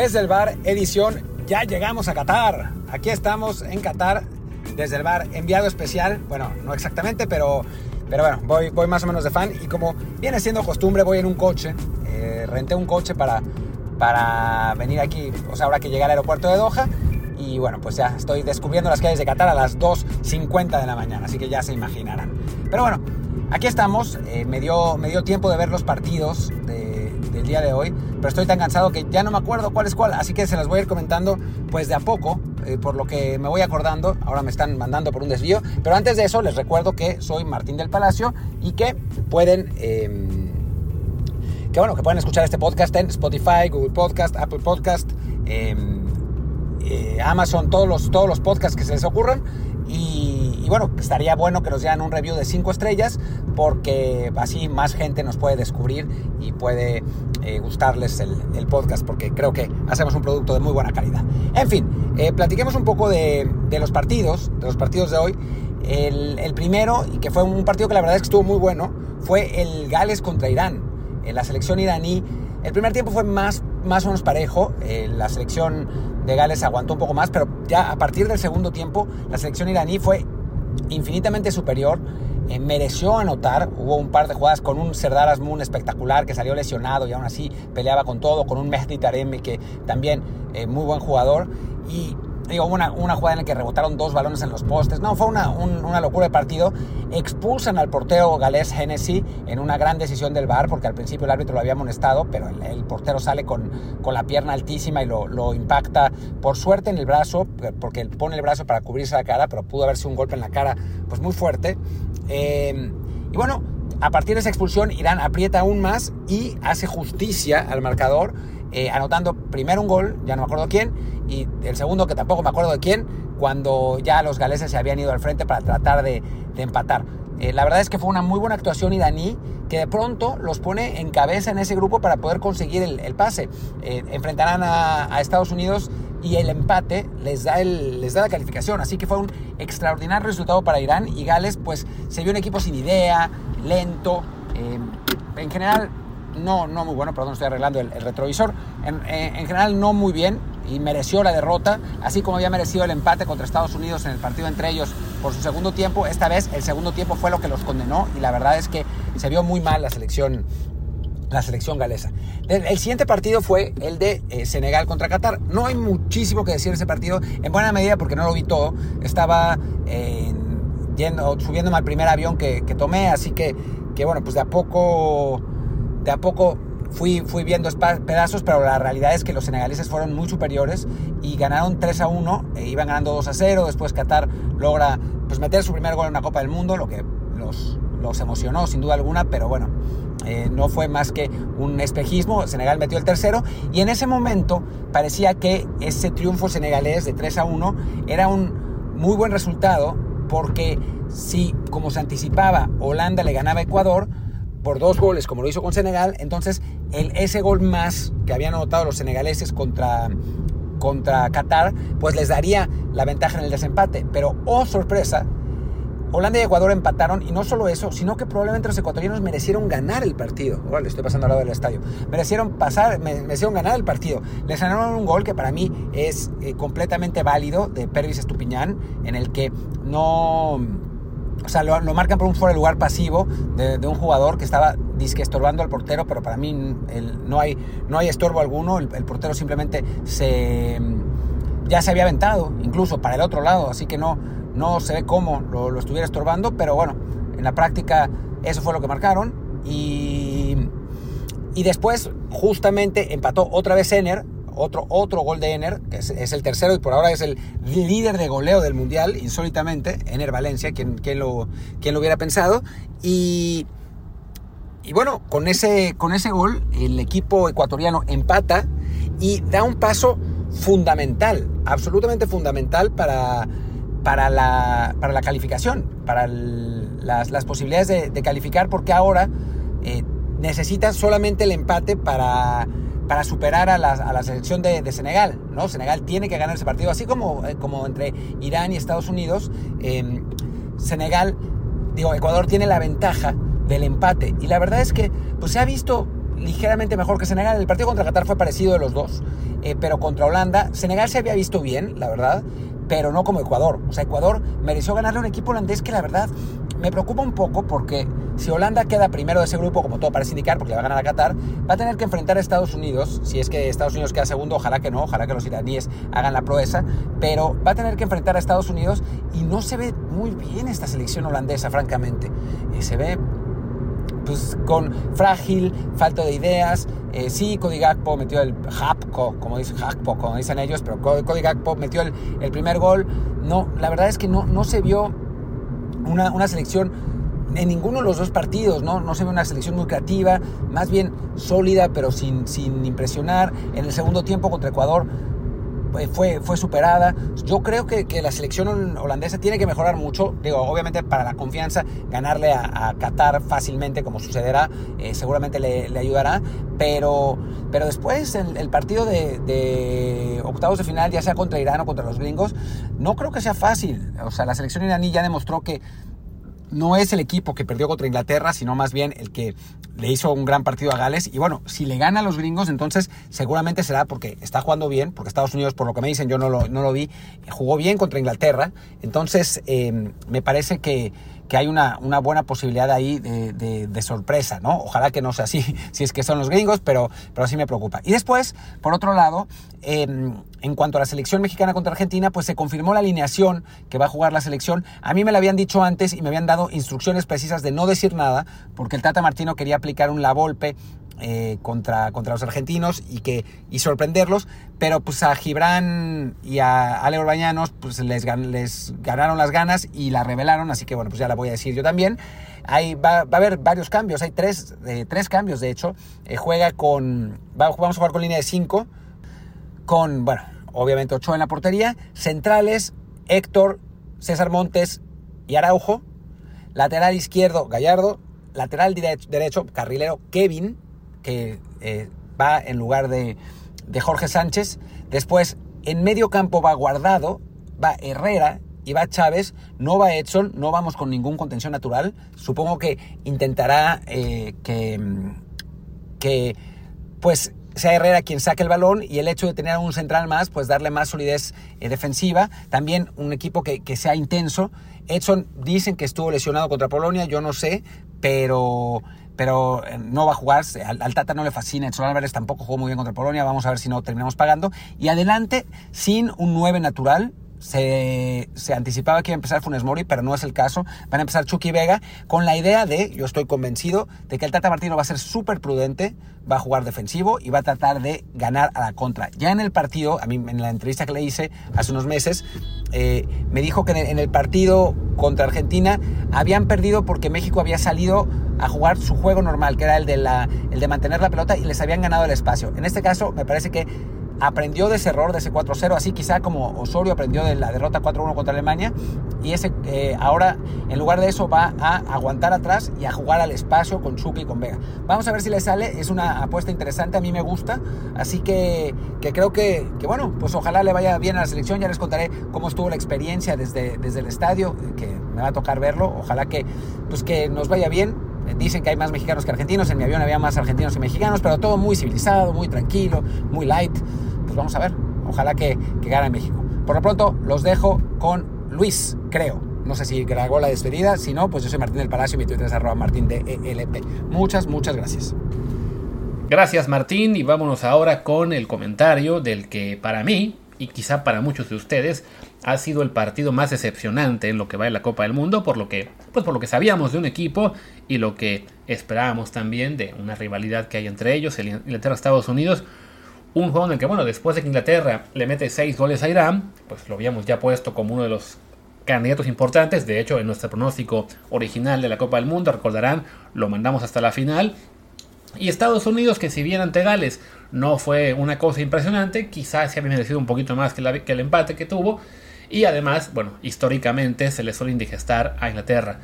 Desde el bar, edición, ya llegamos a Qatar. Aquí estamos en Qatar, desde el bar, enviado especial. Bueno, no exactamente, pero, pero bueno, voy, voy más o menos de fan. Y como viene siendo costumbre, voy en un coche. Eh, renté un coche para, para venir aquí, o sea, ahora que llegué al aeropuerto de Doha. Y bueno, pues ya estoy descubriendo las calles de Qatar a las 2.50 de la mañana, así que ya se imaginarán. Pero bueno, aquí estamos. Eh, me, dio, me dio tiempo de ver los partidos del día de hoy, pero estoy tan cansado que ya no me acuerdo cuál es cuál, así que se las voy a ir comentando pues de a poco, eh, por lo que me voy acordando. Ahora me están mandando por un desvío, pero antes de eso les recuerdo que soy Martín del Palacio y que pueden... Em, que bueno, que pueden escuchar este podcast en Spotify, Google Podcast, Apple Podcast, em, eh, Amazon, todos los, todos los podcasts que se les ocurran. Y, bueno, estaría bueno que nos dieran un review de 5 estrellas porque así más gente nos puede descubrir y puede eh, gustarles el, podcast porque creo que hacemos un producto de muy buena calidad. En fin, eh, platiquemos un poco de, los partidos, de los partidos de hoy. El, el, primero, y que fue un partido que la verdad es que estuvo muy bueno, fue el Gales contra Irán. En la selección iraní, el primer tiempo fue más, más o menos parejo. la selección de Gales aguantó un poco más, pero ya a partir del segundo tiempo la selección iraní fue infinitamente superior, eh, mereció anotar, hubo un par de jugadas con un Serdar Azmoun espectacular que salió lesionado y aún así peleaba con todo, con un Mehdi Taremi que también eh, muy buen jugador y digo, una, una jugada en la que rebotaron dos balones en los postes. No, fue una, una locura de partido. Expulsan al portero galés Hennessy en una gran decisión del VAR, porque al principio el árbitro lo había amonestado, pero el, portero sale con, con, la pierna altísima y lo, lo, impacta por suerte en el brazo, porque pone el brazo para cubrirse la cara, pero pudo haberse un golpe en la cara pues muy fuerte. Eh, y bueno, a partir de esa expulsión, Irán aprieta aún más y hace justicia al marcador, eh, anotando primero un gol, ya no me acuerdo quién, y el segundo, que tampoco me acuerdo de quién, cuando ya los galeses se habían ido al frente para tratar de, empatar. Eh, la verdad es que fue una muy buena actuación iraní que de pronto los pone en cabeza en ese grupo para poder conseguir el, pase. Eh, enfrentarán a, Estados Unidos y el empate les da, el, les da la calificación. Así que fue un extraordinario resultado para Irán y Gales pues se vio un equipo sin idea, lento. Eh, en general no, no muy bueno, perdón, estoy arreglando el, retrovisor. En, en, general no muy bien y mereció la derrota, así como había merecido el empate contra Estados Unidos en el partido entre ellos por su segundo tiempo. Esta vez el segundo tiempo fue lo que los condenó y la verdad es que se vio muy mal la selección la selección galesa. El, siguiente partido fue el de eh, Senegal contra Qatar. No hay muchísimo que decir de ese partido, en buena medida porque no lo vi todo. Estaba eh, yendo, subiéndome al primer avión que, tomé, así que, que bueno, pues de a poco, de a poco fui, fui viendo pedazos, pero la realidad es que los senegaleses fueron muy superiores y ganaron 3 a 1, e iban ganando 2 a 0, después Qatar logra pues, meter su primer gol en una Copa del Mundo, lo que los, los emocionó sin duda alguna, pero bueno, eh, no fue más que un espejismo, Senegal metió el tercero y en ese momento parecía que ese triunfo senegalés de 3 a 1 era un muy buen resultado porque si, como se anticipaba, Holanda le ganaba a Ecuador por dos goles, como lo hizo con Senegal, entonces el, ese gol más que habían anotado los senegaleses contra, contra Qatar, pues les daría la ventaja en el desempate. Pero, oh sorpresa, Holanda y Ecuador empataron y no solo eso, sino que probablemente los ecuatorianos merecieron ganar el partido. Le estoy pasando al lado del estadio. Merecieron pasar, merecieron ganar el partido. Les ganaron un gol que para mí es eh, completamente válido de Pervis Estupiñán, en el que no. O sea, lo, marcan por un fuera de lugar pasivo de, un jugador que estaba disque estorbando al portero, pero para mí no, hay, no hay estorbo alguno. El portero simplemente se ya se había aventado, incluso para el otro lado, así que no, no se ve cómo lo, estuviera estorbando, pero bueno, en la práctica eso fue lo que marcaron. Y, y después justamente empató otra vez Ener, otro, otro gol de Ener, que es, el tercero y por ahora es el líder de goleo del Mundial, insólitamente, Ener Valencia, quien, lo, lo hubiera pensado. Y, y bueno, con ese, con ese gol el equipo ecuatoriano empata y da un paso fundamental, absolutamente fundamental para para la, para la calificación, para las, las, posibilidades de, calificar, porque ahora eh, solamente el empate para, para superar a la, a la selección de, de, Senegal. ¿no? Senegal tiene que ganar ese partido, así como, eh, como entre Irán y Estados Unidos. Eh, Senegal, digo, Ecuador tiene la ventaja del empate. Y la verdad es que pues, se ha visto ligeramente mejor que Senegal. El partido contra Qatar fue parecido de los dos, eh, pero contra Holanda, Senegal se había visto bien, la verdad, pero no como Ecuador. O sea, Ecuador mereció ganarle a un equipo holandés que la verdad me preocupa un poco porque si Holanda queda primero de ese grupo, como todo parece indicar, porque le va a ganar a Qatar, va a tener que enfrentar a Estados Unidos. Si es que Estados Unidos queda segundo, ojalá que no, ojalá que los iraníes hagan la proeza, pero va a tener que enfrentar a Estados Unidos y no se ve muy bien esta selección holandesa, francamente. Eh, se ve pues con frágil, falta de ideas. Eh, sí, Cody Gakpo metió el Hapco, como dicen Hapco, como dicen ellos, pero Cody Gakpo metió el, el, primer gol. No, la verdad es que no, no se vio una, una selección en ninguno de los dos partidos, ¿no? No se ve una selección muy creativa, más bien sólida, pero sin, sin impresionar. En el segundo tiempo contra Ecuador fue, fue superada. Yo creo que, que, la selección holandesa tiene que mejorar mucho. Digo, obviamente para la confianza, ganarle a, a Qatar fácilmente, como sucederá, eh, seguramente le, le, ayudará. Pero, pero después, el, el partido de, de, octavos de final, ya sea contra Irán o contra los gringos, no creo que sea fácil. O sea, la selección iraní ya demostró que no es el equipo que perdió contra Inglaterra, sino más bien el que le hizo un gran partido a Gales. Y bueno, si le gana a los gringos, entonces seguramente será porque está jugando bien, porque Estados Unidos, por lo que me dicen, yo no lo, no lo vi, jugó bien contra Inglaterra. Entonces, eh, me parece que, que hay una, una, buena posibilidad ahí de, de, sorpresa, ¿no? Ojalá que no sea así, si es que son los gringos, pero, pero sí me preocupa. Y después, por otro lado, eh, en cuanto a la selección mexicana contra Argentina, pues se confirmó la alineación que va a jugar la selección. A mí me la habían dicho antes y me habían dado instrucciones precisas de no decir nada, porque el Tata Martino quería aplicar un la golpe eh, contra, contra los argentinos y, que, y sorprenderlos, pero pues a Gibran y a Ale Orbañanos pues les, les ganaron las ganas y la revelaron, así que bueno, pues ya la voy a decir yo también. Ahí va, va a haber varios cambios, hay tres, eh, tres cambios de hecho. Eh, juega con, va, vamos a jugar con línea de 5, con, bueno, obviamente Ochoa en la portería, centrales, Héctor, César Montes y Araujo, lateral izquierdo, Gallardo, lateral derecho, carrilero, Kevin, que eh, va en lugar de, de, Jorge Sánchez. Después, en medio campo va Guardado, va Herrera y va Chávez. No va Edson, no vamos con ningún contención natural. Supongo que intentará eh, que, que, pues, sea Herrera quien saque el balón y el hecho de tener un central más, pues darle más solidez eh, defensiva. También un equipo que, que sea intenso. Edson dicen que estuvo lesionado contra Polonia, yo no sé, pero pero no va a jugar. Al, al, Tata no le fascina. Edson Álvarez tampoco jugó muy bien contra Polonia. Vamos a ver si no terminamos pagando. Y adelante, sin un 9 natural. Se, se, anticipaba que iba a empezar Funes Mori, pero no es el caso. Van a empezar Chucky Vega con la idea de, yo estoy convencido, de que el Tata Martino va a ser súper prudente, va a jugar defensivo y va a tratar de ganar a la contra. Ya en el partido, a mí en la entrevista que le hice hace unos meses, eh, me dijo que en el, partido contra Argentina habían perdido porque México había salido a jugar su juego normal, que era el de, la, el de mantener la pelota y les habían ganado el espacio. En este caso, me parece que aprendió de ese error, de ese 4-0, así quizá como Osorio aprendió de la derrota 4-1 contra Alemania, y ese eh, ahora en lugar de eso va a aguantar atrás y a jugar al espacio con Chucky y con Vega. Vamos a ver si le sale, es una apuesta interesante, a mí me gusta, así que, que creo que, que, bueno, pues ojalá le vaya bien a la selección, ya les contaré cómo estuvo la experiencia desde, desde el estadio, que me va a tocar verlo, ojalá que, pues que nos vaya bien, Dicen que hay más mexicanos que argentinos, en mi avión había más argentinos que mexicanos, pero todo muy civilizado, muy tranquilo, muy light. Vamos a ver, ojalá que, que gane México. Por lo pronto los dejo con Luis, creo. No sé si grabó la despedida, si no, pues yo soy Martín del Palacio, mi Twitter es arroba martín de ELP. Muchas, muchas gracias. Gracias Martín y vámonos ahora con el comentario del que para mí, y quizá para muchos de ustedes, ha sido el partido más decepcionante en lo que va en la Copa del Mundo, por lo que, pues por lo que sabíamos de un equipo y lo que esperábamos también de una rivalidad que hay entre ellos, el Inglaterra-Estados Unidos. Un juego en el que, bueno, después de que Inglaterra le mete 6 goles a Irán, pues lo habíamos ya puesto como uno de los candidatos importantes. De hecho, en nuestro pronóstico original de la Copa del Mundo, recordarán, lo mandamos hasta la final. Y Estados Unidos, que si bien ante Gales no fue una cosa impresionante, quizás se había merecido un poquito más que, que el empate que tuvo. Y además, bueno, históricamente se le suele indigestar a Inglaterra.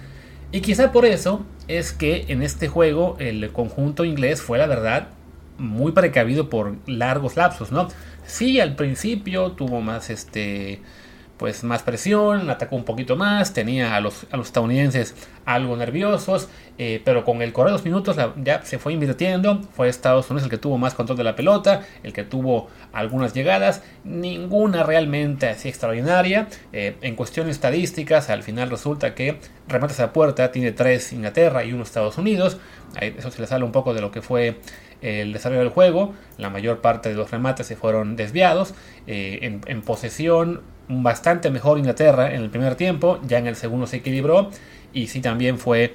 Y quizá por eso es que en este juego el conjunto inglés fue la verdad muy precavido por largos lapsos, ¿no? Sí, al principio tuvo más este pues más presión, atacó un poquito más, tenía a los, a los estadounidenses algo nerviosos, eh, pero con el correr de los minutos ya se fue invirtiendo, fue Estados Unidos el que tuvo más control de la pelota, el que tuvo algunas llegadas, ninguna realmente así extraordinaria, eh, en cuestiones estadísticas al final resulta que remates a puerta tiene tres Inglaterra y uno Estados Unidos, eso se le sale un poco de lo que fue el desarrollo del juego, la mayor parte de los remates se fueron desviados, eh, en, en posesión bastante mejor Inglaterra en el primer tiempo, ya en el segundo se equilibró y sí también fue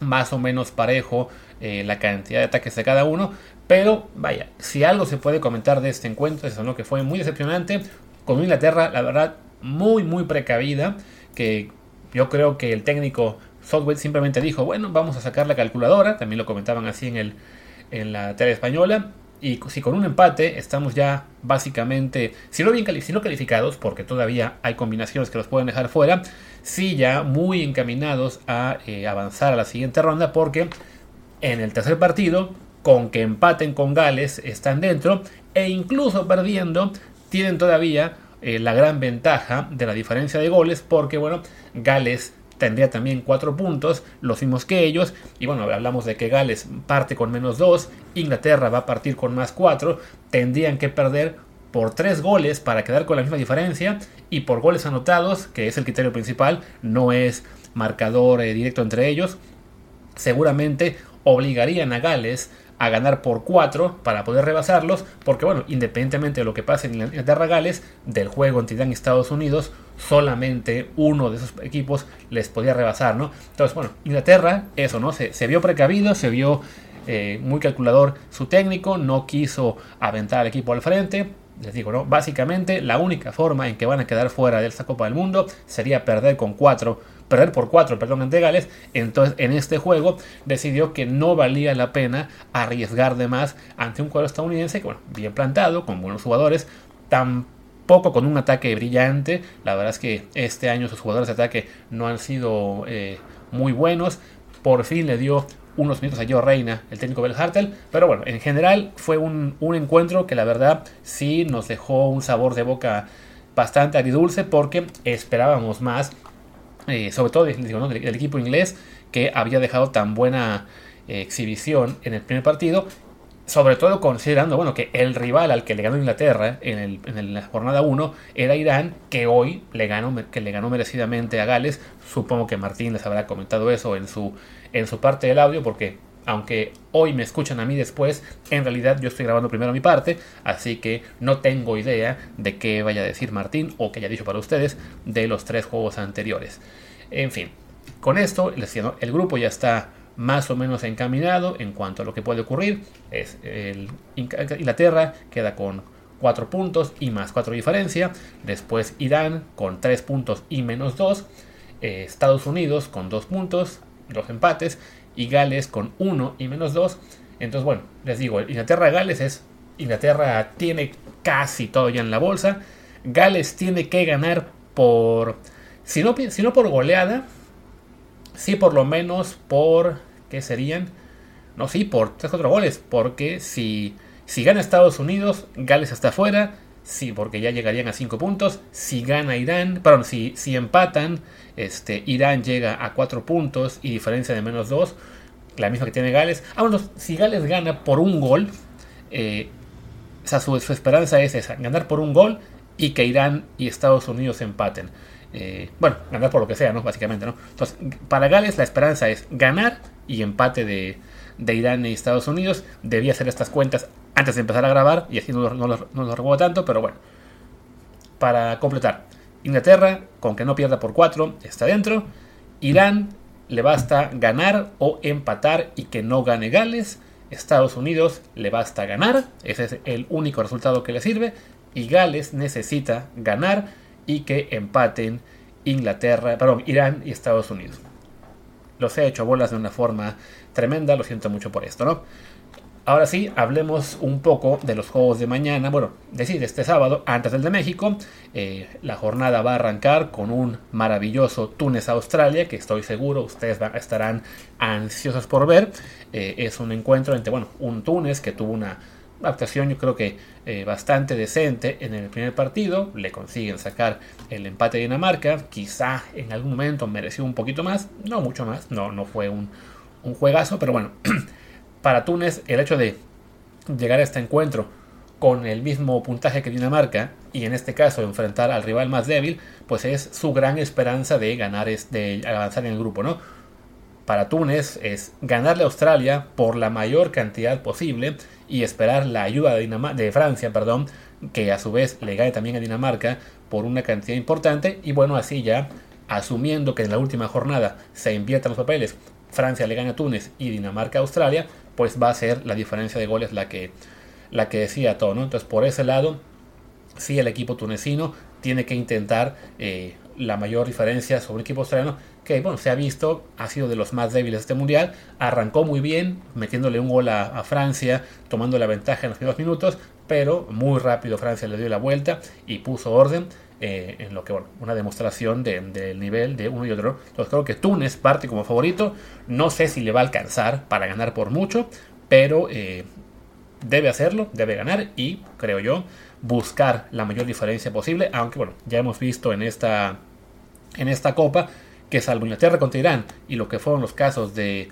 más o menos parejo eh, la cantidad de ataques de cada uno, pero vaya, si algo se puede comentar de este encuentro es ¿no? que fue muy decepcionante, con Inglaterra la verdad muy muy precavida, que yo creo que el técnico Southwell simplemente dijo, bueno, vamos a sacar la calculadora, también lo comentaban así en, el, en la tele española, y si con un empate estamos ya básicamente, si no, bien si calificados, porque todavía hay combinaciones que los pueden dejar fuera, sí ya muy encaminados a eh, avanzar a la siguiente ronda, porque en el tercer partido, con que empaten con Gales, están dentro, e incluso perdiendo, tienen todavía eh, la gran ventaja de la diferencia de goles, porque bueno, Gales tendría también 4 puntos, los mismos que ellos. Y bueno, hablamos de que Gales parte con menos 2, Inglaterra va a partir con más 4, tendrían que perder por 3 goles para quedar con la misma diferencia y por goles anotados, que es el criterio principal, no es marcador eh, directo entre ellos, seguramente obligarían a Gales a ganar por 4 para poder rebasarlos, porque bueno, independientemente de lo que pase en Inglaterra Gales, del juego entre Irán y Estados Unidos, solamente uno de esos equipos les podía rebasar, ¿no? Entonces, bueno, Inglaterra, eso, ¿no? Se, se vio precavido, se vio eh, muy calculador su técnico, no quiso aventar al equipo al frente. Les digo, ¿no? Básicamente la única forma en que van a quedar fuera de esta Copa del Mundo sería perder con 4 perder por 4, perdón, ante Gales. Entonces, en este juego decidió que no valía la pena arriesgar de más ante un cuadro estadounidense que, bueno, bien plantado, con buenos jugadores, tampoco con un ataque brillante. La verdad es que este año sus jugadores de ataque no han sido eh, muy buenos. Por fin le dio unos minutos a Joe Reina, el técnico Bel Hartel. Pero bueno, en general fue un, un encuentro que la verdad sí nos dejó un sabor de boca bastante agridulce porque esperábamos más eh, sobre todo del, equipo inglés que había dejado tan buena eh, exhibición en el primer partido, sobre todo considerando bueno, que el rival al que le ganó Inglaterra en, la jornada 1 era Irán, que hoy le ganó, que le ganó merecidamente a Gales. Supongo que Martín les habrá comentado eso en su, en su parte del audio, porque aunque hoy me escuchan a mí después, en realidad yo estoy grabando primero mi parte, así que no tengo idea de qué vaya a decir Martín o que haya dicho para ustedes de los tres juegos anteriores. En fin, con esto, el grupo ya está más o menos encaminado en cuanto a lo que puede ocurrir. Es el Inglaterra queda con 4 puntos y más 4 diferencia. Después Irán con 3 puntos y menos 2. Eh, Estados Unidos con 2 puntos, 2 empates y Gales con 1 y menos 2. Entonces, bueno, les digo, Inglaterra-Gales es. Inglaterra tiene casi todo ya en la bolsa. Gales tiene que ganar por. Si no, si no por goleada, sí por lo menos por. ¿Qué serían? No, sí, por 3 4 goles. Porque si, si gana Estados Unidos, Gales está afuera. Sí, porque ya llegarían a 5 puntos. Si gana Irán, perdón, si, si empatan, este, Irán llega a 4 puntos y diferencia de menos 2, la misma que tiene Gales. Bueno, si Gales gana por un gol, eh, o sea, su, esperanza es esa, ganar por un gol y que Irán y Estados Unidos empaten. Eh, bueno, ganar por lo que sea, ¿no? Básicamente, ¿no? Entonces, para Gales la esperanza es ganar y empate de, de Irán y Estados Unidos. Debía hacer estas cuentas antes de empezar a grabar y así no, lo recuerdo tanto, pero bueno. Para completar, Inglaterra, con que no pierda por 4, está dentro. Irán le basta ganar o empatar y que no gane Gales. Estados Unidos le basta ganar, ese es el único resultado que le sirve. Y Gales necesita ganar y que empaten Inglaterra, perdón, Irán y Estados Unidos. Los he hecho bolas de una forma tremenda, lo siento mucho por esto, ¿no? Ahora sí, hablemos un poco de los juegos de mañana. Bueno, decir, este sábado, antes del de México, eh, la jornada va a arrancar con un maravilloso Túnez-Australia, que estoy seguro ustedes estarán ansiosos por ver. Eh, es un encuentro entre, bueno, un Túnez que tuvo una, actuación yo creo que eh, bastante decente en el primer partido, le consiguen sacar el empate de Dinamarca, quizá en algún momento mereció un poquito más, no mucho más, no, no fue un, un juegazo, pero bueno, para Túnez el hecho de llegar a este encuentro con el mismo puntaje que Dinamarca y en este caso enfrentar al rival más débil, pues es su gran esperanza de ganar, de avanzar en el grupo, ¿no? Para Túnez es ganarle a Australia por la mayor cantidad posible y esperar la ayuda de, de Francia, perdón, que a su vez le gane también a Dinamarca por una cantidad importante y bueno, así ya asumiendo que en la última jornada se inviertan los papeles, Francia le gana a Túnez y Dinamarca a Australia, pues va a ser la diferencia de goles la que la que decía todo, ¿no? Entonces, por ese lado, sí el equipo tunecino tiene que intentar eh, la mayor diferencia sobre el equipo australiano, que bueno, se ha visto, ha sido de los más débiles de este mundial, arrancó muy bien, metiéndole un gol a, Francia, tomando la ventaja en los primeros minutos, pero muy rápido Francia le dio la vuelta y puso orden. Eh, en lo que, bueno, una demostración del nivel de uno y otro. Entonces creo que Túnez parte como favorito. No sé si le va a alcanzar para ganar por mucho, pero eh, debe hacerlo, debe ganar y, creo yo, buscar la mayor diferencia posible, aunque bueno, ya hemos visto en esta, en esta copa que salvo Inglaterra contra Irán y lo que fueron los casos de,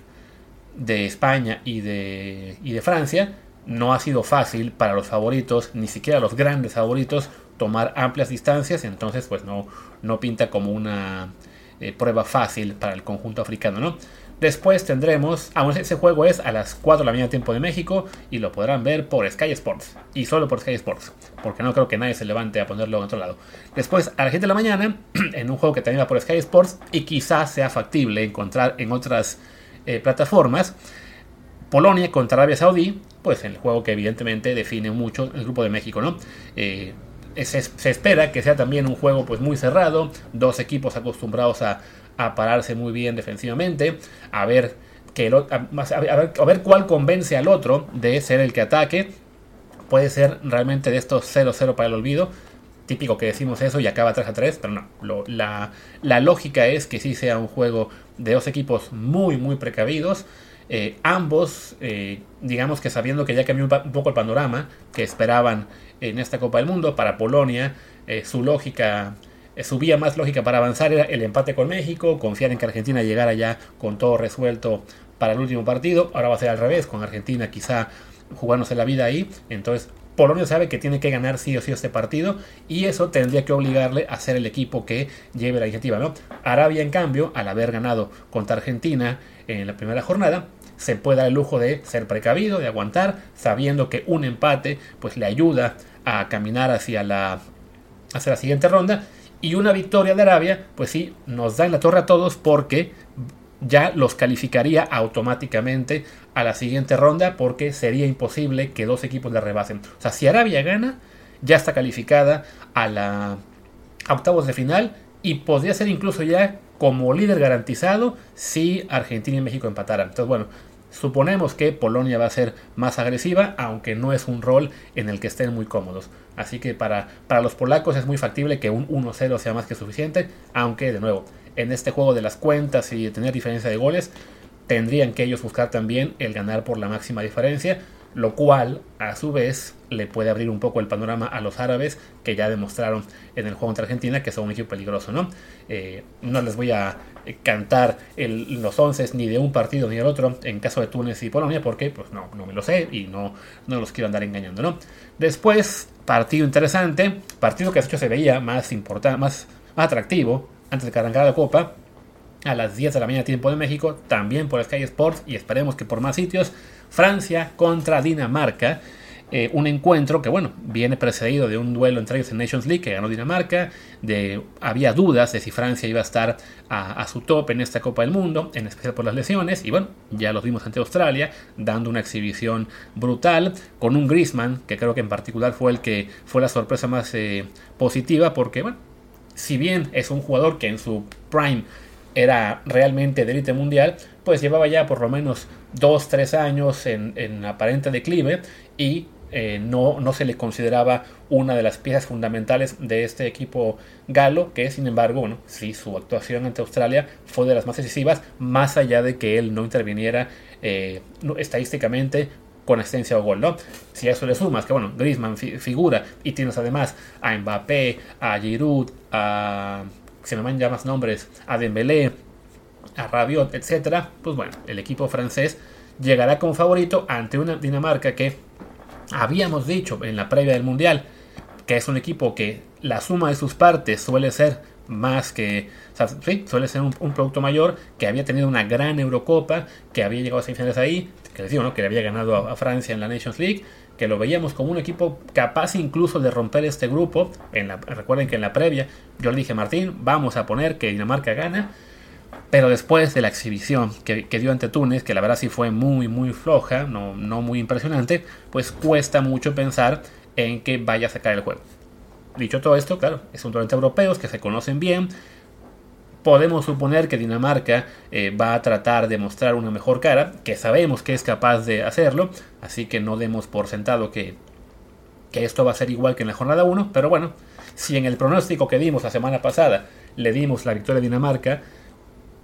de España y de, y de Francia, no ha sido fácil para los favoritos, ni siquiera los grandes favoritos, tomar amplias distancias, entonces pues no, no pinta como una eh, prueba fácil para el conjunto africano, ¿no? Después tendremos, aún ese juego es a las 4 de la mañana tiempo de México y lo podrán ver por Sky Sports y solo por Sky Sports, porque no creo que nadie se levante a ponerlo en otro lado. Después a las 7 de la mañana, en un juego que también va por Sky Sports y quizás sea factible encontrar en otras eh, plataformas, Polonia contra Arabia Saudí, pues el juego que evidentemente define mucho el grupo de México, ¿no? Eh, se, espera que sea también un juego pues muy cerrado, dos equipos acostumbrados a, pararse muy bien defensivamente, a ver, que a, ver, cuál convence al otro de ser el que ataque. Puede ser realmente de estos 0-0 para el olvido. Típico que decimos eso y acaba 3 a 3, pero no. la, la, lógica es que sí sea un juego de dos equipos muy, muy precavidos. Eh, ambos, eh, digamos que sabiendo que ya cambió un poco el panorama, que esperaban en esta Copa del Mundo. Para Polonia, eh, su lógica, su vía más lógica para avanzar era el empate con México, confiar en que Argentina llegara ya con todo resuelto para el último partido. Ahora va a ser al revés, con Argentina quizá jugándose la vida ahí. Entonces, Polonia sabe que tiene que ganar sí o sí este partido y eso tendría que obligarle a ser el equipo que lleve la iniciativa, ¿no? Arabia, en cambio, al haber ganado contra Argentina en la primera jornada, se puede dar el lujo de ser precavido, de aguantar, sabiendo que un empate pues le ayuda a caminar hacia la, hacia la siguiente ronda. Y una victoria de Arabia, pues sí, nos da en la torre a todos porque ya los calificaría automáticamente a la siguiente ronda porque sería imposible que dos equipos le rebasen. O sea, si Arabia gana, ya está calificada a la octavos de final y podría ser incluso ya como líder garantizado si Argentina y México empataran. Entonces, bueno, Suponemos que Polonia va a ser más agresiva, aunque no es un rol en el que estén muy cómodos. Así que para, para los polacos es muy factible que un 1-0 sea más que suficiente, aunque de nuevo, en este juego de las cuentas y de tener diferencia de goles, tendrían que ellos buscar también el ganar por la máxima diferencia, lo cual a su vez le puede abrir un poco el panorama a los árabes que ya demostraron en el juego contra Argentina que son un equipo peligroso, ¿no? Eh, no les voy a cantar los once ni de un partido ni del otro en caso de Túnez y Polonia porque pues no, no me lo sé y no, no los quiero andar engañando, ¿no? Después, partido interesante, partido que de hecho se veía más importante, más, más atractivo antes de que arrancara la Copa, a las 10 de la mañana tiempo de México, también por Sky Sports y esperemos que por más sitios, Francia contra Dinamarca. Eh, un encuentro que, bueno, viene precedido de un duelo entre ellos en Nations League que ganó Dinamarca. De, había dudas de si Francia iba a estar a, su top en esta Copa del Mundo, en especial por las lesiones. Y bueno, ya los vimos ante Australia, dando una exhibición brutal, con un Griezmann, que creo que en particular fue el que fue la sorpresa más eh, positiva, porque, bueno, si bien es un jugador que en su prime era realmente de élite mundial, pues llevaba ya por lo menos 2-3 años en, en aparente declive y eh, no, no, se le consideraba una de las piezas fundamentales de este equipo galo, que sin embargo, bueno, sí, su actuación ante Australia fue de las más decisivas, más allá de que él no interviniera eh, estadísticamente con asistencia o gol. Si a eso le sumas que, bueno, Griezmann figura y tienes además a Mbappé, a Giroud, a, se me van ya más nombres, a Dembélé, a Rabiot, etcétera, pues bueno, el equipo francés llegará como favorito ante una Dinamarca que habíamos dicho en la previa del Mundial que es un equipo que la suma de sus partes suele ser más que, o sí, suele ser un, producto mayor, que había tenido una gran Eurocopa, que había llegado a semifinales ahí, que que le había ganado a, Francia en la Nations League, que lo veíamos como un equipo capaz incluso de romper este grupo. Recuerden que en la previa yo le dije, Martín, vamos a poner que Dinamarca gana. Pero después de la exhibición que, dio ante Túnez, que la verdad sí fue muy, muy floja, no, no muy impresionante, pues cuesta mucho pensar en que vaya a sacar el juego. Dicho todo esto, claro, es un torneo europeos que se conocen bien. Podemos suponer que Dinamarca eh, va a tratar de mostrar una mejor cara, que sabemos que es capaz de hacerlo, así que no demos por sentado que, que esto va a ser igual que en la jornada 1, pero bueno, si en el pronóstico que dimos la semana pasada le dimos la victoria a Dinamarca,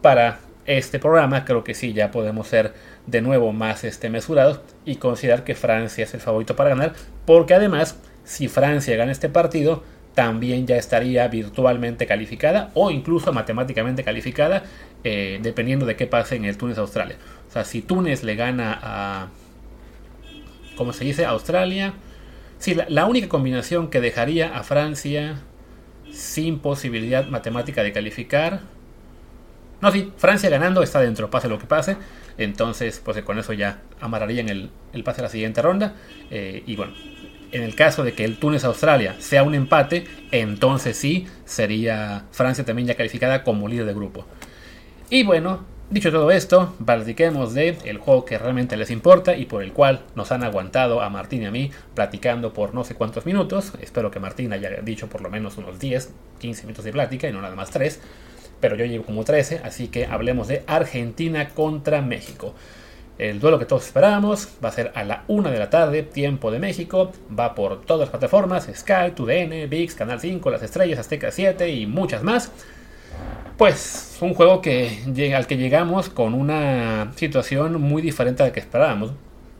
para este programa creo que sí, ya podemos ser de nuevo más este, mesurados y considerar que Francia es el favorito para ganar, porque además si Francia gana este partido, también ya estaría virtualmente calificada o incluso matemáticamente calificada, eh, dependiendo de qué pase en el Túnez-Australia. O sea, si Túnez le gana a, ¿cómo se dice? Australia. Sí, la, única combinación que dejaría a Francia sin posibilidad matemática de calificar. No, sí, Francia ganando está dentro, pase lo que pase. Entonces, pues con eso ya amarrarían el, el pase a la siguiente ronda. Eh, y bueno, en el caso de que el Túnez-Australia sea un empate, entonces sí sería Francia también ya calificada como líder de grupo. Y bueno, dicho todo esto, platiquemos de el juego que realmente les importa y por el cual nos han aguantado a Martín y a mí platicando por no sé cuántos minutos. Espero que Martín haya dicho por lo menos unos 10, 15 minutos de plática y no nada más 3. Pero yo llevo como 13, así que hablemos de Argentina contra México. El duelo que todos esperábamos va a ser a la 1 de la tarde, tiempo de México. Va por todas las plataformas: Sky, TUDN, VIX, Canal 5, Las Estrellas, Azteca 7 y muchas más. Pues un juego que, al que llegamos con una situación muy diferente a la que esperábamos.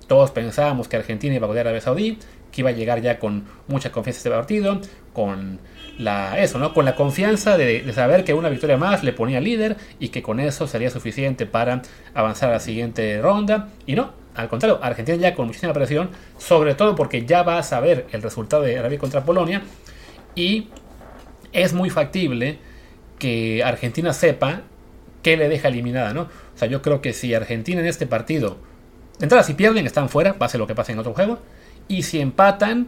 Todos pensábamos que Argentina iba a golear a Arabia Saudí, que iba a llegar ya con mucha confianza este partido, con la, eso, ¿no? Con la confianza de, saber que una victoria más le ponía líder y que con eso sería suficiente para avanzar a la siguiente ronda. Y no, al contrario, Argentina ya con muchísima presión, sobre todo porque ya va a saber el resultado de Arabia contra Polonia y es muy factible que Argentina sepa que le deja eliminada, ¿no? O sea, yo creo que si Argentina en este partido, de entrada si pierden están fuera, pase lo que pase en otro juego, y si empatan,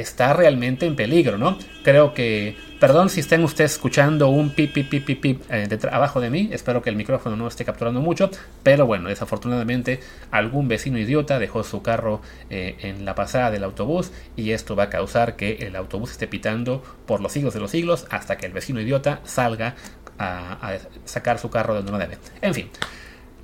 está realmente en peligro, ¿no? Creo que, perdón si estén ustedes escuchando un pip, pip, pip, pip, pip eh, abajo de mí, espero que el micrófono no esté capturando mucho, pero bueno, desafortunadamente algún vecino idiota dejó su carro eh, en la pasada del autobús y esto va a causar que el autobús esté pitando por los siglos de los siglos hasta que el vecino idiota salga a, a sacar su carro de donde no debe. En fin.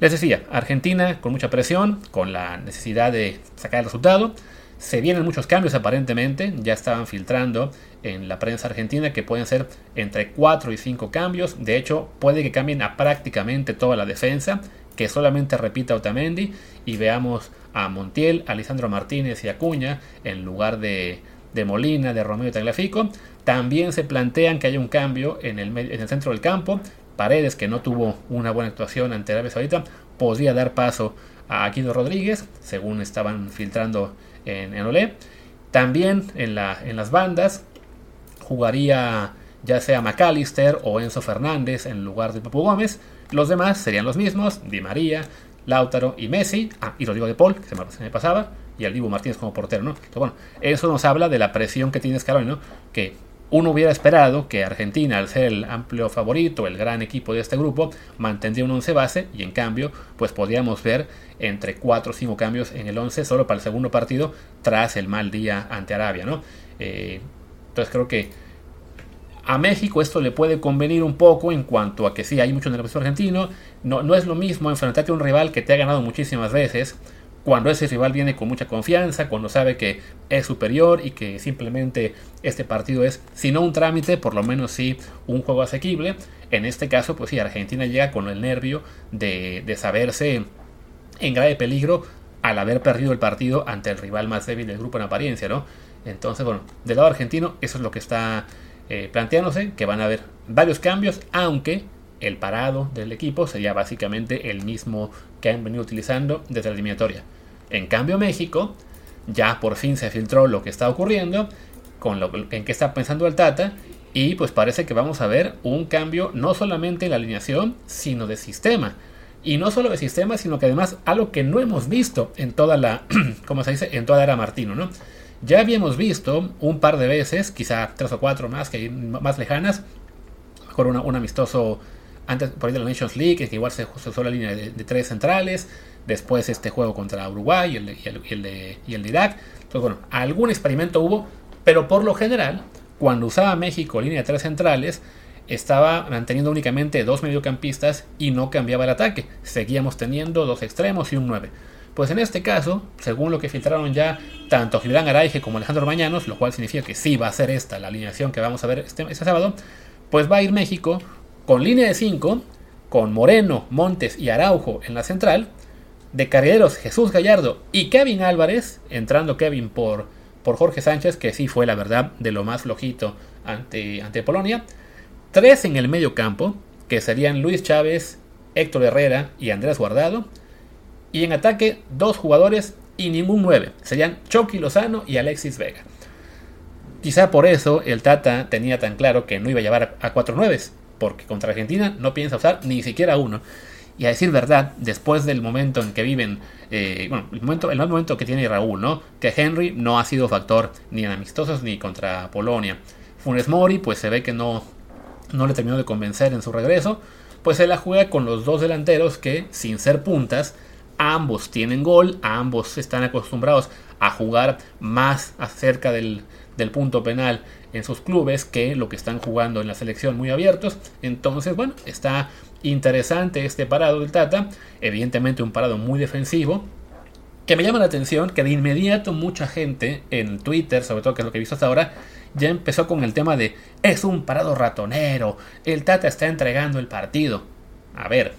Les decía, Argentina con mucha presión, con la necesidad de sacar el resultado. Se vienen muchos cambios aparentemente, ya estaban filtrando en la prensa argentina que pueden ser entre 4 y 5 cambios, de hecho puede que cambien a prácticamente toda la defensa, que solamente repita Otamendi y veamos a Montiel, a Lisandro Martínez y Acuña en lugar de, de Molina, de Romeo y. También se plantean que haya un cambio en el, en el centro del campo, Paredes, que no tuvo una buena actuación ante Arabia Saudita, podría dar paso a Aquino Rodríguez, según estaban filtrando en, en Olé. También en, la, en las bandas jugaría ya sea McAllister o Enzo Fernández en lugar de Papu Gómez. Los demás serían los mismos, Di María, Lautaro y Messi. Ah, y Rodrigo de Paul, que se me, pasaba. Y al Dibu Martínez como portero, ¿no? Bueno, eso nos habla de la presión que tiene Scaloni. Que uno hubiera esperado que Argentina, al ser el amplio favorito, el gran equipo de este grupo, mantendría un 11 base y en cambio, pues podríamos ver entre 4 o 5 cambios en el 11 solo para el segundo partido tras el mal día ante Arabia, ¿no? Eh, entonces creo que a México esto le puede convenir un poco en cuanto a que sí, hay mucho nervioso argentino, no, no es lo mismo enfrentarte a un rival que te ha ganado muchísimas veces, cuando ese rival viene con mucha confianza, cuando sabe que es superior y que simplemente este partido es, si no un trámite, por lo menos sí un juego asequible. En este caso, pues sí, Argentina llega con el nervio de, de saberse en grave peligro al haber perdido el partido ante el rival más débil del grupo en apariencia, ¿no? Entonces, bueno, del lado argentino eso es lo que está eh, planteándose, que van a haber varios cambios, aunque el parado del equipo sería básicamente el mismo que han venido utilizando desde la eliminatoria. En cambio, México ya por fin se filtró lo que está ocurriendo, con lo en qué está pensando el Tata, y pues parece que vamos a ver un cambio no solamente en la alineación, sino de sistema. Y no solo de sistema, sino que además algo que no hemos visto en toda la, ¿cómo se dice? En toda la era Martino, ¿no? Ya habíamos visto un par de veces, quizá tres o cuatro más, que más lejanas, mejor un amistoso antes por ahí de la Nations League, que igual se, usó la línea de, tres centrales, después este juego contra Uruguay y el, de, Irak. Entonces, bueno, algún experimento hubo, pero por lo general, cuando usaba México línea de tres centrales, estaba manteniendo únicamente dos mediocampistas y no cambiaba el ataque. Seguíamos teniendo dos extremos y un 9. Pues en este caso, según lo que filtraron ya tanto Gilán Araige como Alejandro Mañanos, lo cual significa que sí va a ser esta la alineación que vamos a ver este, este sábado, pues va a ir México con línea de 5, con Moreno, Montes y Araujo en la central, de cargueros Jesús Gallardo y Kevin Álvarez, entrando Kevin por, por Jorge Sánchez, que sí fue la verdad de lo más flojito ante, ante Polonia, tres en el medio campo, que serían Luis Chávez, Héctor Herrera y Andrés Guardado, y en ataque dos jugadores y ningún 9, serían Chucky Lozano y Alexis Vega. Quizá por eso el Tata tenía tan claro que no iba a llevar a cuatro nueves, porque contra Argentina no piensa usar ni siquiera uno. Y a decir verdad, después del momento en que viven, eh, bueno, el, momento, el mal momento que tiene Raúl, ¿no? Que Henry no ha sido factor ni en amistosos ni contra Polonia. Funes Mori, pues se ve que no, no le terminó de convencer en su regreso. Pues se la juega con los dos delanteros que, sin ser puntas, ambos tienen gol, ambos están acostumbrados a jugar más acerca del, del punto penal en sus clubes que lo que están jugando en la selección muy abiertos. Entonces, bueno, está interesante este parado del Tata. Evidentemente un parado muy defensivo. Que me llama la atención que de inmediato mucha gente en Twitter, sobre todo que es lo que he visto hasta ahora, ya empezó con el tema de es un parado ratonero, el Tata está entregando el partido. A ver,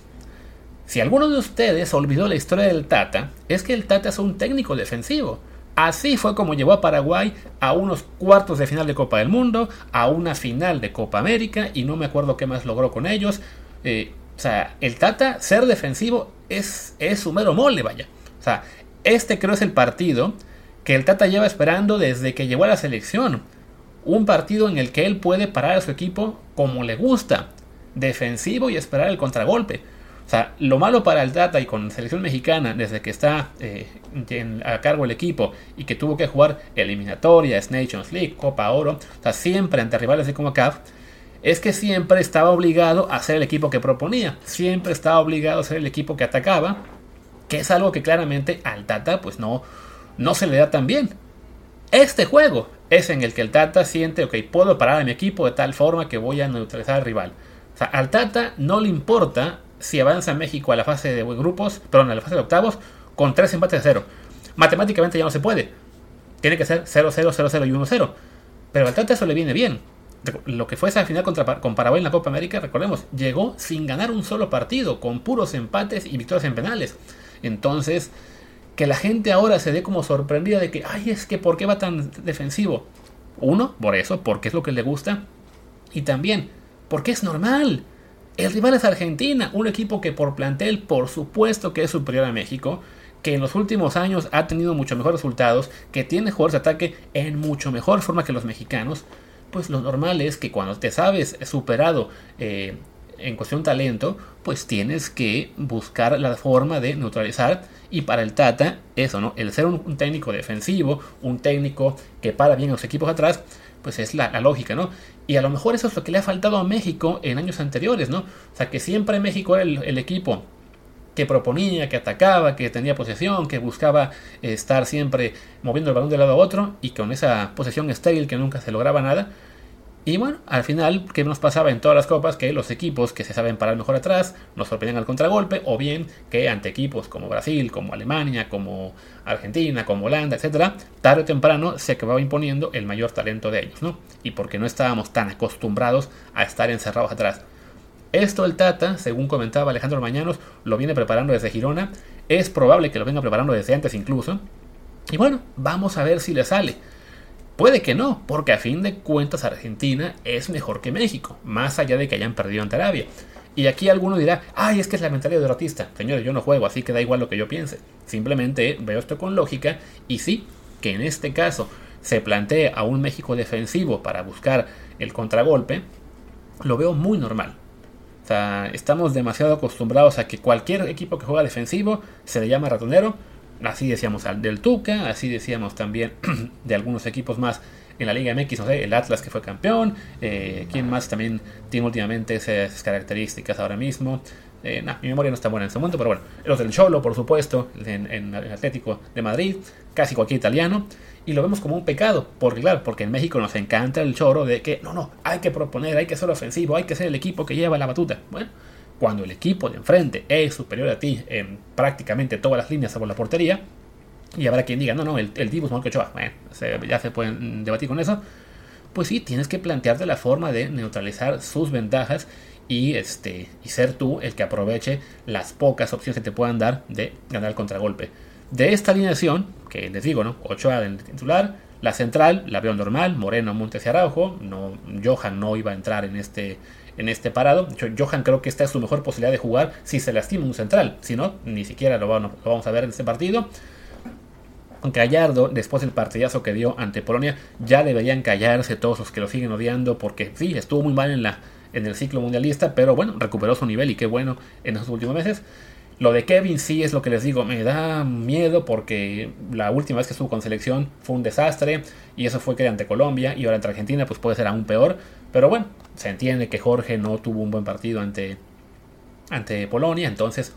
si alguno de ustedes olvidó la historia del Tata, es que el Tata es un técnico defensivo. Así fue como llevó a Paraguay a unos cuartos de final de Copa del Mundo, a una final de Copa América y no me acuerdo qué más logró con ellos. Eh, o sea, el Tata ser defensivo es, es su mero mole, vaya. O sea, este creo es el partido que el Tata lleva esperando desde que llegó a la selección. Un partido en el que él puede parar a su equipo como le gusta, defensivo y esperar el contragolpe. O sea, lo malo para el Tata y con selección mexicana, desde que está eh, a cargo el equipo y que tuvo que jugar eliminatorias, Nations League, Copa Oro, o sea, siempre ante rivales de CONCACAF, es que siempre estaba obligado a ser el equipo que proponía, siempre estaba obligado a ser el equipo que atacaba, que es algo que claramente al Tata pues no, no se le da tan bien. Este juego es en el que el Tata siente, ok, puedo parar a mi equipo de tal forma que voy a neutralizar al rival. O sea, al Tata no le importa si avanza México a la fase de grupos, perdón, a la fase de octavos, con tres empates de cero. Matemáticamente ya no se puede. Tiene que ser 0-0, 0-0 y 1-0. Pero al Tata eso le viene bien. Lo que fue esa final contra, con Paraguay en la Copa América, recordemos, llegó sin ganar un solo partido, con puros empates y victorias en penales. Entonces, que la gente ahora se dé como sorprendida de que, ay, es que ¿por qué va tan defensivo? Uno, por eso, porque es lo que le gusta. Y también, porque es normal. El rival es Argentina, un equipo que por plantel por supuesto que es superior a México, que en los últimos años ha tenido mucho mejores resultados, que tiene jugadores de ataque en mucho mejor forma que los mexicanos, pues lo normal es que cuando te sabes superado eh, en cuestión talento, pues tienes que buscar la forma de neutralizar. Y para el Tata, eso, ¿no? El ser un, un técnico defensivo, un técnico que para bien a los equipos atrás, pues es la, lógica, ¿no? Y a lo mejor eso es lo que le ha faltado a México en años anteriores, ¿no? O sea, que siempre México era el, equipo que proponía, que atacaba, que tenía posesión, que buscaba estar siempre moviendo el balón de lado a otro y con esa posesión estéril que nunca se lograba nada, y bueno, al final, ¿qué nos pasaba en todas las copas? Que los equipos que se saben parar mejor atrás nos sorprendían al contragolpe, o bien que ante equipos como Brasil, como Alemania, como Argentina, como Holanda, etcétera, tarde o temprano se acababa imponiendo el mayor talento de ellos, ¿no? Y porque no estábamos tan acostumbrados a estar encerrados atrás. Esto el Tata, según comentaba Alejandro Mañanos, lo viene preparando desde Girona. Es probable que lo venga preparando desde antes incluso. Y bueno, vamos a ver si le sale. Puede que no, porque a fin de cuentas Argentina es mejor que México, más allá de que hayan perdido ante Arabia. Y aquí alguno dirá, ay, es que es la mentalidad derrotista. Señores, yo no juego, así que da igual lo que yo piense. Simplemente veo esto con lógica y sí, que en este caso se plantee a un México defensivo para buscar el contragolpe, lo veo muy normal. O sea, estamos demasiado acostumbrados a que cualquier equipo que juega defensivo se le llama ratonero. Así decíamos al del Tuca, así decíamos también de algunos equipos más en la Liga MX, no sé, el Atlas que fue campeón, eh, ¿quién más también tiene últimamente esas características ahora mismo? Eh, mi memoria no está buena en este momento, pero bueno, los del Cholo, por supuesto, en, en, el Atlético de Madrid, casi cualquier italiano, y lo vemos como un pecado, porque claro, porque en México nos encanta el choro de que no, no, hay que proponer, hay que ser ofensivo, hay que ser el equipo que lleva la batuta. Bueno, cuando el equipo de enfrente es superior a ti en prácticamente todas las líneas salvo la portería, y habrá quien diga, no, no, el, el Dibu mejor que Ochoa, bueno, ya se pueden debatir con eso, pues sí, tienes que plantearte la forma de neutralizar sus ventajas y, este, y ser tú el que aproveche las pocas opciones que te puedan dar de ganar el contragolpe. De esta alineación, que les digo, ¿no? Ochoa del titular, la central la veo normal, Moreno, Montes y Araujo, no, Johan no iba a entrar en este, en este parado. Johan creo que esta es su mejor posibilidad de jugar si se lastima un central, si no, ni siquiera lo vamos, a ver en este partido. Gallardo, después del partidazo que dio ante Polonia, ya deberían callarse todos los que lo siguen odiando, porque sí, estuvo muy mal en, la, en el ciclo mundialista, pero bueno, recuperó su nivel y qué bueno en estos últimos meses. Lo de Kevin sí es lo que les digo, me da miedo porque la última vez que estuvo con selección fue un desastre y eso fue que ante Colombia y ahora ante Argentina pues puede ser aún peor. Pero bueno, se entiende que Jorge no tuvo un buen partido ante, ante Polonia, entonces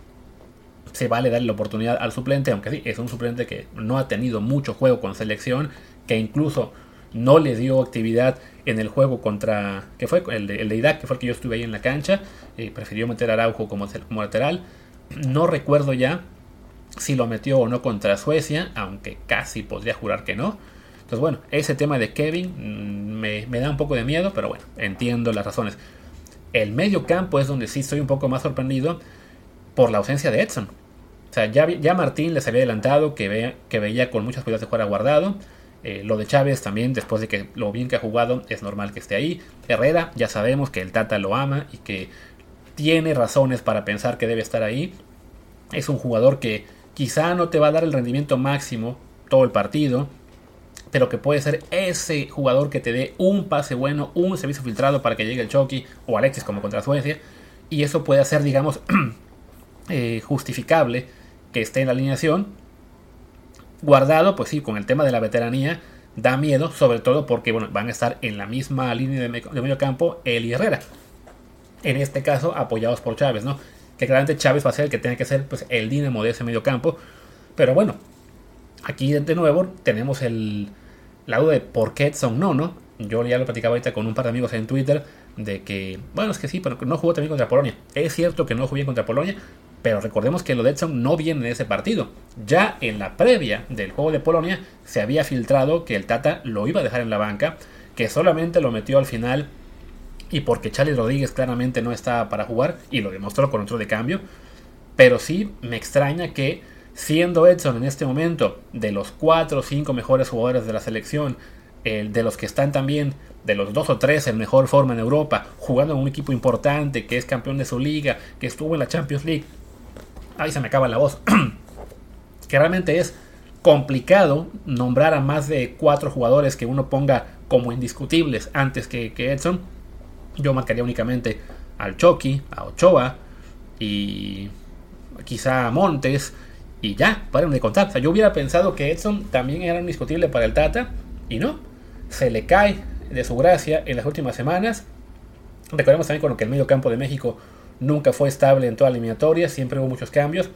se vale darle la oportunidad al suplente, aunque sí, es un suplente que no ha tenido mucho juego con selección, que incluso no le dio actividad en el juego contra, que fue el de, el Irak, que fue el que yo estuve ahí en la cancha, prefirió meter a Araujo como, como lateral. No recuerdo ya si lo metió o no contra Suecia, aunque casi podría jurar que no. Entonces, bueno, ese tema de Kevin mm, me, da un poco de miedo, pero bueno, entiendo las razones. El medio campo es donde sí estoy un poco más sorprendido por la ausencia de Edson. O sea, ya, Martín les había adelantado que, veía con muchas posibilidades de jugar a guardado. Eh, lo de Chávez también, después de que lo bien que ha jugado, es normal que esté ahí. Herrera, ya sabemos que el Tata lo ama y que tiene razones para pensar que debe estar ahí. Es un jugador que quizá no te va a dar el rendimiento máximo todo el partido, pero que puede ser ese jugador que te dé un pase bueno, un servicio filtrado para que llegue el Chucky o Alexis como contra Suecia. Y eso puede ser, digamos, eh, justificable que esté en la alineación. Guardado, pues sí, con el tema de la veteranía, da miedo, sobre todo porque bueno, van a estar en la misma línea de, medio campo él y Herrera en este caso apoyados por Chávez, ¿no? Que claramente Chávez va a ser el que tiene que ser pues, el dinamo de ese medio campo. Pero bueno, aquí de nuevo tenemos el, la duda de por qué Edson no, ¿no? Yo ya lo platicaba ahorita con un par de amigos en Twitter de que, bueno, es que sí, pero no jugó también contra Polonia. Es cierto que no jugó contra Polonia, pero recordemos que lo de Edson no viene de ese partido. Ya en la previa del juego de Polonia se había filtrado que el Tata lo iba a dejar en la banca, que solamente lo metió al final y porque Charlie Rodríguez claramente no estaba para jugar y lo demostró con otro de cambio. Pero sí me extraña que siendo Edson en este momento de los 4 o 5 mejores jugadores de la selección, el de los que están también de los 2 o 3 en mejor forma en Europa, jugando en un equipo importante que es campeón de su liga, que estuvo en la Champions League. Ahí se me acaba la voz. que realmente es complicado nombrar a más de 4 jugadores que uno ponga como indiscutibles antes que, que Edson yo marcaría únicamente al Chucky, a Ochoa y quizá a Montes y ya, para de contar. O sea, yo hubiera pensado que Edson también era indiscutible para el Tata y no. Se le cae de su gracia en las últimas semanas. Recordemos también con que el medio campo de México nunca fue estable en toda la eliminatoria, siempre hubo muchos cambios.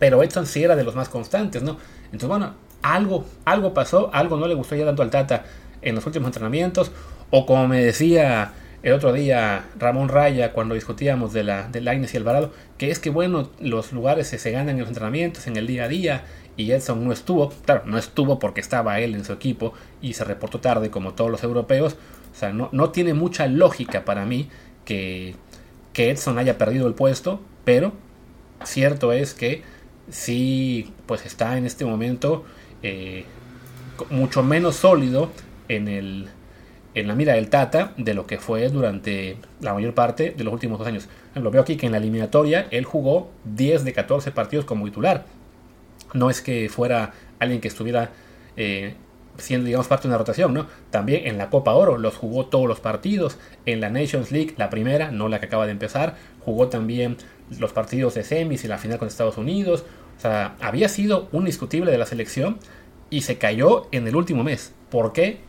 Pero Edson sí era de los más constantes, ¿no? Entonces, bueno, algo, algo pasó, algo no le gustó ya tanto al Tata en los últimos entrenamientos. O como me decía el otro día Ramón Raya cuando discutíamos de la de Laines y Alvarado, que es que bueno, los lugares se, se ganan en los entrenamientos, en el día a día, y Edson no estuvo, claro, no estuvo porque estaba él en su equipo y se reportó tarde como todos los europeos, o sea, no, no tiene mucha lógica para mí que, que Edson haya perdido el puesto, pero cierto es que sí pues está en este momento eh, mucho menos sólido en, el, en la mira del Tata de lo que fue durante la mayor parte de los últimos dos años. Lo veo aquí que en la eliminatoria él jugó 10 de 14 partidos como titular. No es que fuera alguien que estuviera eh, siendo, digamos, parte de una rotación, ¿no? También en la Copa Oro los jugó todos los partidos. En la Nations League, la primera, no la que acaba de empezar, jugó también los partidos de semis y la final con Estados Unidos. O sea, había sido un discutible de la selección y se cayó en el último mes. ¿Por qué?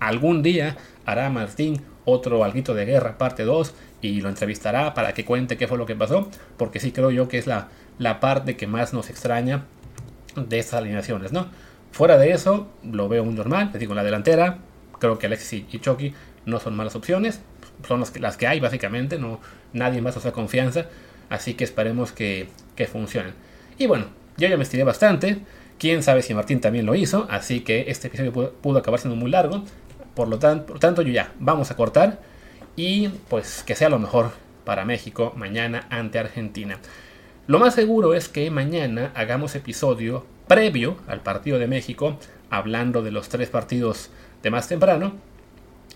Algún día hará Martín otro alguito de guerra, parte 2, y lo entrevistará para que cuente qué fue lo que pasó, porque sí creo yo que es la, la parte que más nos extraña de estas alineaciones, ¿no? Fuera de eso, lo veo muy normal, les digo, en la delantera, creo que Alexis y Chucky no son malas opciones, son las que, las que hay básicamente, no, nadie más os da confianza, así que esperemos que, que funcionen. Y bueno, yo ya me estiré bastante, quién sabe si Martín también lo hizo, así que este episodio pudo, acabar siendo muy largo, por lo, tanto, yo ya, vamos a cortar y pues que sea lo mejor para México mañana ante Argentina. Lo más seguro es que mañana hagamos episodio previo al partido de México, hablando de los tres partidos de más temprano.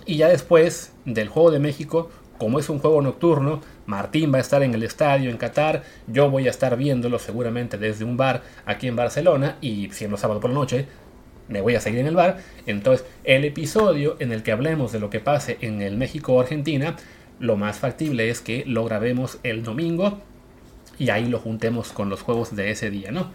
Y ya después del juego de México, como es un juego nocturno, Martín va a estar en el estadio en Qatar, yo voy a estar viéndolo seguramente desde un bar aquí en Barcelona y siendo sábado por la noche, me voy a seguir en el bar. Entonces, el episodio en el que hablemos de lo que pase en el México-Argentina, lo más factible es que lo grabemos el domingo y ahí lo juntemos con los juegos de ese día, ¿no?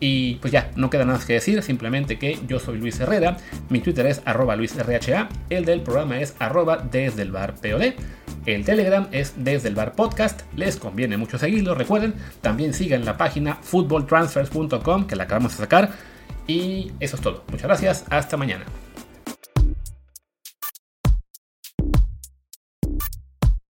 Y pues ya, no queda nada más que decir, simplemente que yo soy Luis Herrera, mi Twitter es arroba luisrha, el del programa es arroba desde el bar el Telegram es desde el bar podcast, les conviene mucho seguirlo, recuerden, también sigan la página footballtransfers.com que la acabamos de sacar, y eso es todo, muchas gracias, hasta mañana.